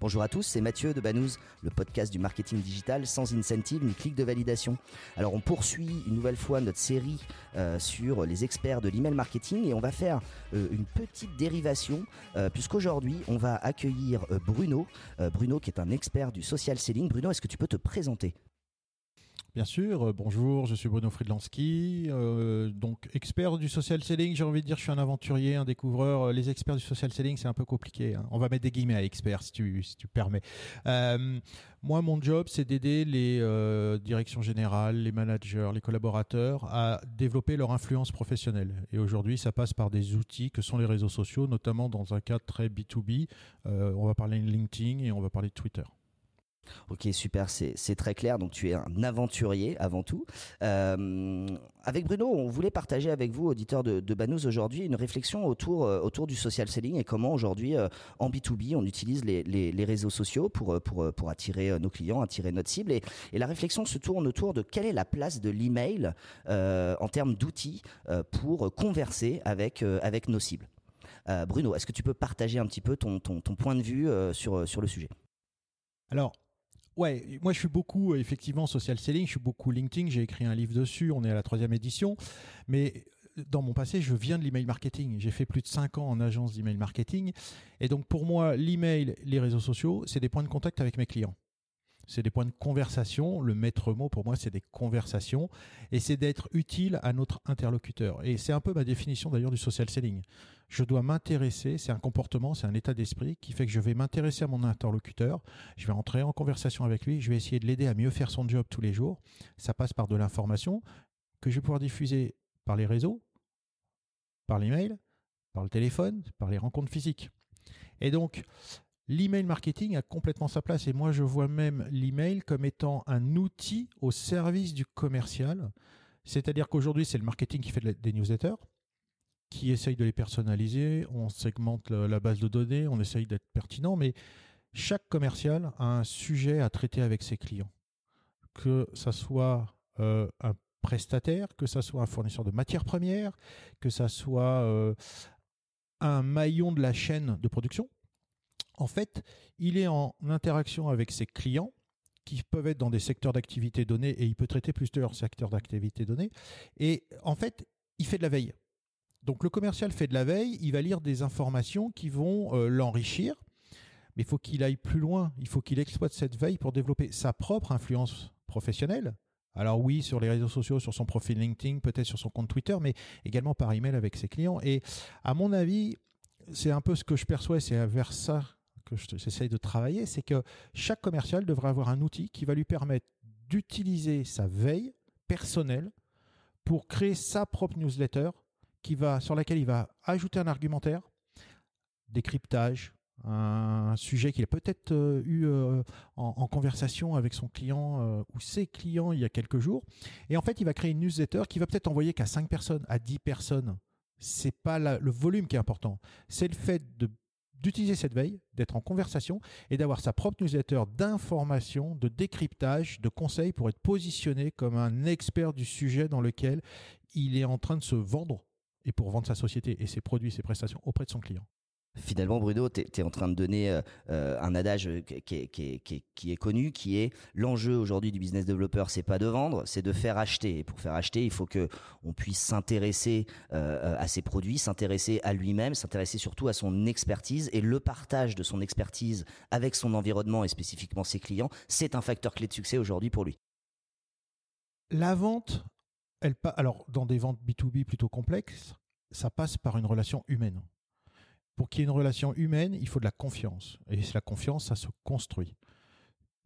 Bonjour à tous, c'est Mathieu de Banous, le podcast du marketing digital sans incentive ni clic de validation. Alors on poursuit une nouvelle fois notre série euh, sur les experts de l'email marketing et on va faire euh, une petite dérivation euh, puisqu'aujourd'hui on va accueillir Bruno, Bruno qui est un expert du social selling. Bruno, est-ce que tu peux te présenter? Bien sûr, euh, bonjour, je suis Bruno Friedlanski, euh, donc expert du social selling, j'ai envie de dire je suis un aventurier, un découvreur. Euh, Les experts du social selling, c'est un peu compliqué. hein. On va mettre des guillemets à expert si tu, si tu permets. Euh, moi, mon job, c'est d'aider les directions générales, les managers, les collaborateurs à développer leur influence professionnelle. Et aujourd'hui, ça passe par des outils que sont les réseaux sociaux, notamment dans un cadre très B2B. Euh, on va parler de LinkedIn et on va parler de Twitter. Ok, super, c'est très clair. Donc tu es un aventurier avant tout. Euh, avec Bruno, on voulait partager avec vous, auditeurs de, Banous aujourd'hui, une réflexion autour euh, autour du social selling et comment aujourd'hui euh, en B2B on utilise les, les, réseaux sociaux pour pour pour attirer nos clients, attirer notre cible. Et, et la réflexion se tourne autour de quelle est la place de l'email en termes d'outils pour converser avec avec nos cibles. Bruno, est-ce que tu peux partager un petit peu ton ton, ton point de vue sur sur le sujet? Alors, ouais, moi je suis beaucoup euh, effectivement social selling, je suis beaucoup LinkedIn, j'ai écrit un livre dessus, on est à la troisième édition, mais euh, dans mon passé, je viens de l'email marketing. J'ai fait plus de cinq ans en agence d'email marketing. Et donc pour moi, l'email, les réseaux sociaux, c'est des points de contact avec mes clients. C'est des points de conversation. Le maître mot pour moi, c'est des conversations. Et c'est d'être utile à notre interlocuteur. Et c'est un peu ma définition d'ailleurs du social selling. Je dois m'intéresser, c'est un comportement, c'est un état d'esprit qui fait que je vais m'intéresser à mon interlocuteur. Je vais entrer en conversation avec lui. Je vais essayer de l'aider à mieux faire son job tous les jours. Ça passe par de l'information que je vais pouvoir diffuser par les réseaux, par l'email, par le téléphone, par les rencontres physiques. Et donc, l'email marketing a complètement sa place et moi je vois même l'email comme étant un outil au service du commercial. C'est-à-dire qu'aujourd'hui, c'est le marketing qui fait des newsletters, qui essaye de les personnaliser, on segmente la base de données, on essaye d'être pertinent, mais chaque commercial a un sujet à traiter avec ses clients. Que ça soit euh, un prestataire, que ça soit un fournisseur de matières premières, que ça soit euh, un maillon de la chaîne de production. En fait, il est en interaction avec ses clients qui peuvent être dans des secteurs d'activité donnés et il peut traiter plusieurs secteurs d'activité donnés. Et en fait, il fait de la veille. Donc le commercial fait de la veille, il va lire des informations qui vont euh, l'enrichir, mais il faut qu'il aille plus loin, il faut qu'il exploite cette veille pour développer sa propre influence professionnelle. Alors oui, sur les réseaux sociaux, sur son profil LinkedIn, peut-être sur son compte Twitter, mais également par email avec ses clients. Et à mon avis, c'est un peu ce que je perçois, c'est vers ça que je- j'essaye de travailler, c'est que chaque commercial devrait avoir un outil qui va lui permettre d'utiliser sa veille personnelle pour créer sa propre newsletter qui va, sur laquelle il va ajouter un argumentaire, décryptage, un sujet qu'il a peut-être euh, eu euh, en, conversation avec son client euh, ou ses clients il y a quelques jours. Et en fait, il va créer une newsletter qui va peut-être envoyer qu'à 5 personnes, à 10 personnes. C'est pas le volume qui est important. C'est le fait de d'utiliser cette veille, d'être en conversation et d'avoir sa propre newsletter d'information, de décryptage, de conseils pour être positionné comme un expert du sujet dans lequel il est en train de se vendre et pour vendre sa société et ses produits, ses prestations auprès de son client. Finalement, Bruno, tu es, en train de donner euh, euh, un adage qui, est- qui, est- connu, qui est l'enjeu aujourd'hui du business developer, c'est pas de vendre, c'est de faire acheter. Et pour faire acheter, il faut que on puisse s'intéresser euh, à ses produits, s'intéresser à lui-même, s'intéresser surtout à son expertise et le partage de son expertise avec son environnement et spécifiquement ses clients, c'est un facteur clé de succès aujourd'hui pour lui. La vente, alors dans des ventes B2B plutôt complexes, ça passe par une relation humaine. Pour qu'il y ait une relation humaine, il faut de la confiance. Et la confiance, ça se construit.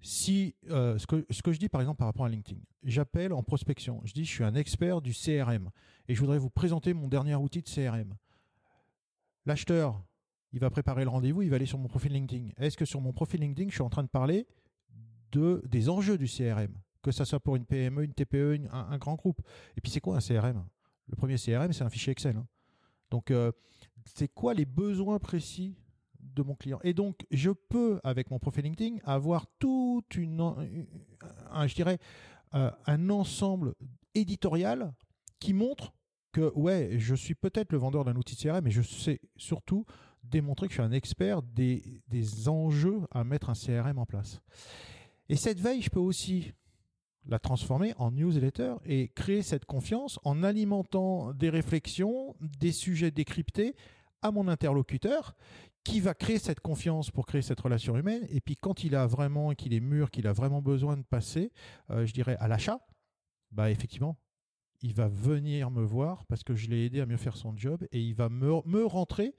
Si euh, ce, que, je dis par exemple par rapport à LinkedIn, j'appelle en prospection, je dis je suis un expert du CRM et je voudrais vous présenter mon dernier outil de CRM. L'acheteur, il va préparer le rendez-vous, il va aller sur mon profil LinkedIn. Est-ce que sur mon profil LinkedIn, je suis en train de parler de des enjeux du CRM, que ça soit pour une PME, une TPE, un grand groupe. Et puis c'est quoi un CRM Le premier CRM, c'est un fichier Excel. hein. Donc euh, c'est quoi les besoins précis de mon client? Et donc je peux avec mon profil LinkedIn avoir toute une, euh, un ensemble éditorial qui montre que ouais, je suis peut-être le vendeur d'un outil CRM, mais je sais surtout démontrer que je suis un expert des, des enjeux à mettre un CRM en place. Et cette veille, je peux aussi la transformer en newsletter et créer cette confiance en alimentant des réflexions, des sujets décryptés à mon interlocuteur qui va créer cette confiance pour créer cette relation humaine. Et puis quand il a vraiment, qu'il est mûr, qu'il a vraiment besoin de passer, euh, je dirais, à l'achat, bah effectivement, il va venir me voir parce que je l'ai aidé à mieux faire son job et il va me, me rentrer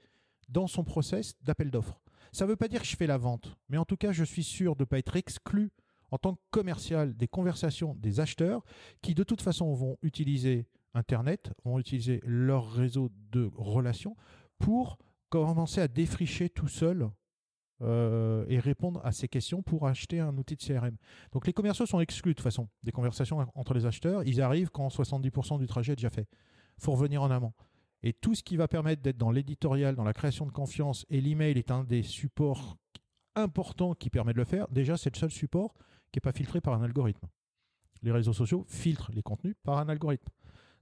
dans son process d'appel d'offres. Ça ne veut pas dire que je fais la vente, mais en tout cas, je suis sûr de ne pas être exclu en tant que commercial des conversations des acheteurs qui de toute façon vont utiliser Internet, vont utiliser leur réseau de relations pour commencer à défricher tout seul euh, et répondre à ces questions pour acheter un outil de CRM. Donc les commerciaux sont exclus de toute façon des conversations entre les acheteurs. Ils arrivent quand 70% du trajet est déjà fait. Faut revenir en amont. Et tout ce qui va permettre d'être dans l'éditorial, dans la création de confiance, et l'email est un des supports importants qui permet de le faire, déjà c'est le seul support qui n'est pas filtré par un algorithme. Les réseaux sociaux filtrent les contenus par un algorithme.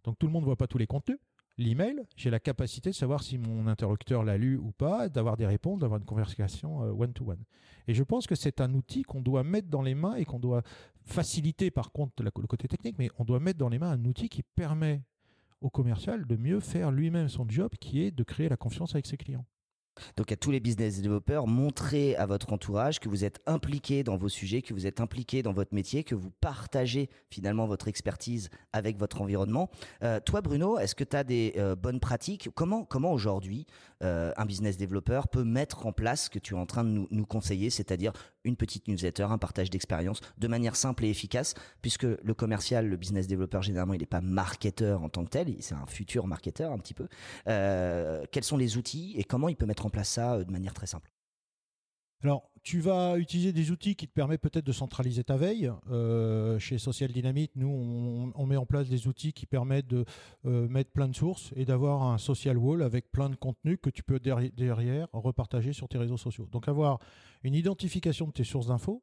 Donc tout le monde ne voit pas tous les contenus, l'email, j'ai la capacité de savoir si mon interlocuteur l'a lu ou pas, d'avoir des réponses, d'avoir une conversation euh, one-to-one. Et je pense que c'est un outil qu'on doit mettre dans les mains et qu'on doit faciliter par contre le côté technique, mais on doit mettre dans les mains un outil qui permet au commercial de mieux faire lui-même son job qui est de créer la confiance avec ses clients. Donc à tous les business développeurs, montrez à votre entourage que vous êtes impliqué dans vos sujets, que vous êtes impliqué dans votre métier, que vous partagez finalement votre expertise avec votre environnement. Euh, toi Bruno, est-ce que tu as des euh, bonnes pratiques? Comment, aujourd'hui euh, un business développeur peut mettre en place ce que tu es en train de nous, nous conseiller, c'est-à-dire une petite newsletter, un partage d'expérience de manière simple et efficace, puisque le commercial, le business développeur, généralement, il n'est pas marketeur en tant que tel, c'est un futur marketeur un petit peu. Euh, quels sont les outils et comment il peut mettre en place ça euh, de manière très simple? Alors, tu vas utiliser des outils qui te permettent peut-être de centraliser ta veille. Euh, chez Social Dynamite, nous, on, met en place des outils qui permettent de mettre plein de sources et d'avoir un social wall avec plein de contenus que tu peux derrière repartager sur tes réseaux sociaux. Donc, avoir une identification de tes sources d'infos,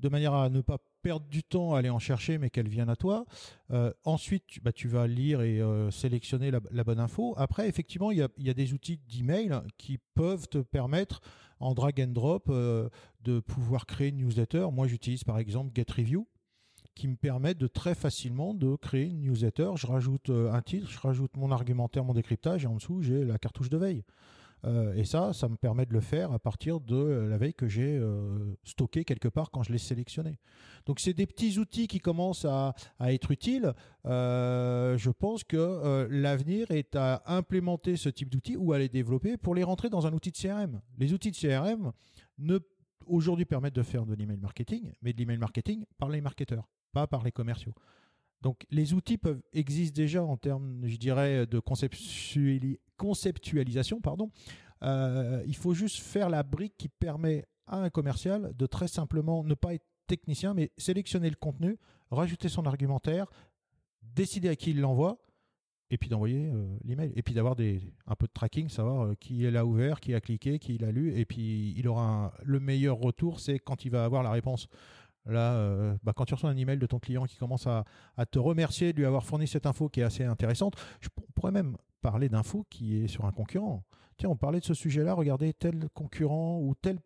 de manière à ne pas perdre du temps à aller en chercher, mais qu'elles viennent à toi. Euh, ensuite, bah, tu vas lire et euh, sélectionner la, bonne info. Après, effectivement, il y a, des outils d'email qui peuvent te permettre, en drag and drop, euh, de pouvoir créer une newsletter. Moi, j'utilise par exemple GetReview qui me permet de très facilement de créer une newsletter. Je rajoute un titre, je rajoute mon argumentaire, mon décryptage, et en dessous, j'ai la cartouche de veille. Euh, et ça, ça me permet de le faire à partir de la veille que j'ai euh, stocké quelque part quand je l'ai sélectionné. Donc c'est des petits outils qui commencent à, être utiles. Euh, je pense que l'avenir est à implémenter ce type d'outils ou à les développer pour les rentrer dans un outil de CRM. Les outils de CRM ne aujourd'hui permettent de faire de l'email marketing, mais de l'email marketing par les marketeurs, pas par les commerciaux. Donc les outils peuvent existent déjà en termes, je dirais, de conceptualisation. Pardon. Euh, il faut juste faire la brique qui permet à un commercial de très simplement ne pas être technicien, mais sélectionner le contenu, rajouter son argumentaire, décider à qui il l'envoie, et puis d'envoyer euh, l'email. Et puis d'avoir un peu de tracking, savoir euh, qui l'a ouvert, qui a cliqué, qui l'a lu, et puis il aura le meilleur retour, c'est quand il va avoir la réponse. Là, euh, bah, quand tu reçois un email de ton client qui commence à, te remercier de lui avoir fourni cette info qui est assez intéressante, je pourrais même parler d'info qui est sur un concurrent. Tiens, on parlait de ce sujet-là, regardez tel concurrent ou telle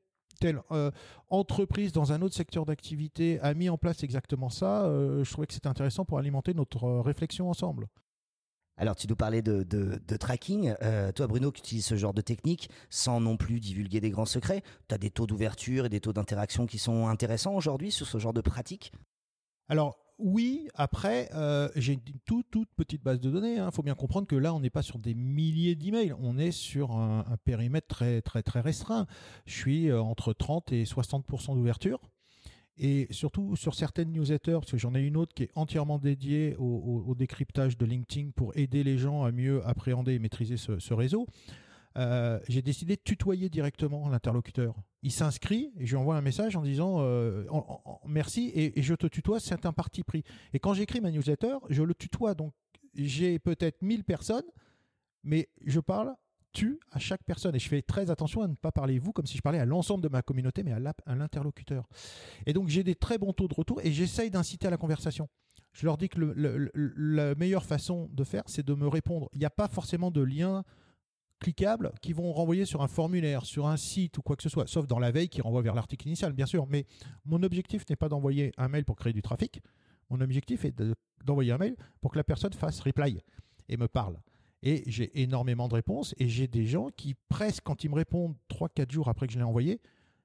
euh, entreprise dans un autre secteur d'activité a mis en place exactement ça, euh, je trouvais que c'était intéressant pour alimenter notre réflexion ensemble. Alors, tu nous parlais de, tracking. Euh, toi, Bruno, qui utilises ce genre de technique sans non plus divulguer des grands secrets, tu as des taux d'ouverture et des taux d'interaction qui sont intéressants aujourd'hui sur ce genre de pratique? Alors, oui, après, euh, j'ai une toute, toute petite base de données. Il hein. faut bien comprendre que là, on n'est pas sur des milliers d'emails. On est sur un, un, périmètre très, très, très restreint. Je suis euh, entre 30 et 60% d'ouverture. Et surtout sur certaines newsletters, parce que j'en ai une autre qui est entièrement dédiée au, décryptage de LinkedIn pour aider les gens à mieux appréhender et maîtriser ce, réseau. Euh, j'ai décidé de tutoyer directement l'interlocuteur. Il s'inscrit et je lui envoie un message en disant euh, merci et, je te tutoie, c'est un parti pris. Et quand j'écris ma newsletter, je le tutoie. Donc j'ai peut-être 1000 personnes, mais je parle tu à chaque personne. Et je fais très attention à ne pas parler vous comme si je parlais à l'ensemble de ma communauté, mais à l'interlocuteur. Et donc j'ai des très bons taux de retour et j'essaye d'inciter à la conversation. Je leur dis que la meilleure façon de faire, c'est de me répondre. Il n'y a pas forcément de lien cliquables qui vont renvoyer sur un formulaire, sur un site ou quoi que ce soit, sauf dans la veille qui renvoie vers l'article initial, bien sûr. Mais mon objectif n'est pas d'envoyer un mail pour créer du trafic. Mon objectif est d'envoyer un mail pour que la personne fasse reply et me parle. Et j'ai énormément de réponses et j'ai des gens qui, presque, quand ils me répondent 3-4 jours après que je l'ai envoyé,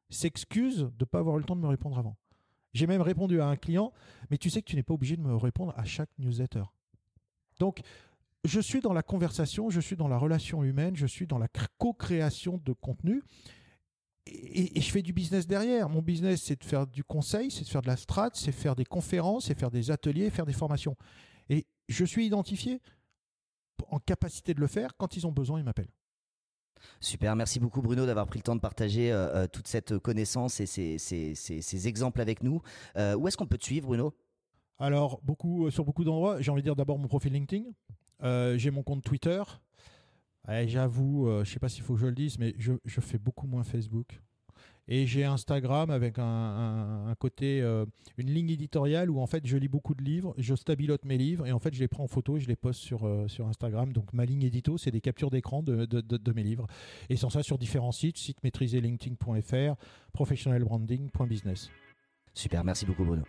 s'excusent de ne pas avoir eu le temps de me répondre avant. J'ai même répondu à un client, mais tu sais que tu n'es pas obligé de me répondre à chaque newsletter. Donc, je suis dans la conversation, je suis dans la relation humaine, je suis dans la co-création de contenu. Et, je fais du business derrière. Mon business, c'est de faire du conseil, c'est de faire de la strat, c'est faire des conférences, c'est faire des ateliers, faire des formations. Et je suis identifié en capacité de le faire. Quand ils ont besoin, ils m'appellent. Super, merci beaucoup Bruno d'avoir pris le temps de partager euh, euh, toute cette connaissance et ces, exemples avec nous. Euh, où est-ce qu'on peut te suivre Bruno? Alors, beaucoup, sur beaucoup d'endroits, j'ai envie de dire d'abord mon profil LinkedIn. j'ai mon compte Twitter. J'avoue, je ne sais pas s'il faut que je le dise, mais je, je fais beaucoup moins Facebook. Et j'ai Instagram avec un, côté, euh, une ligne éditoriale où en fait je lis beaucoup de livres, je stabilote mes livres et en fait je les prends en photo et je les poste sur, euh, sur Instagram. Donc ma ligne édito, c'est des captures d'écran de, de, mes livres. Et sans ça sur différents sites, site maîtrisé linkedin.fr, professionalbranding.business. Super, merci beaucoup Bruno.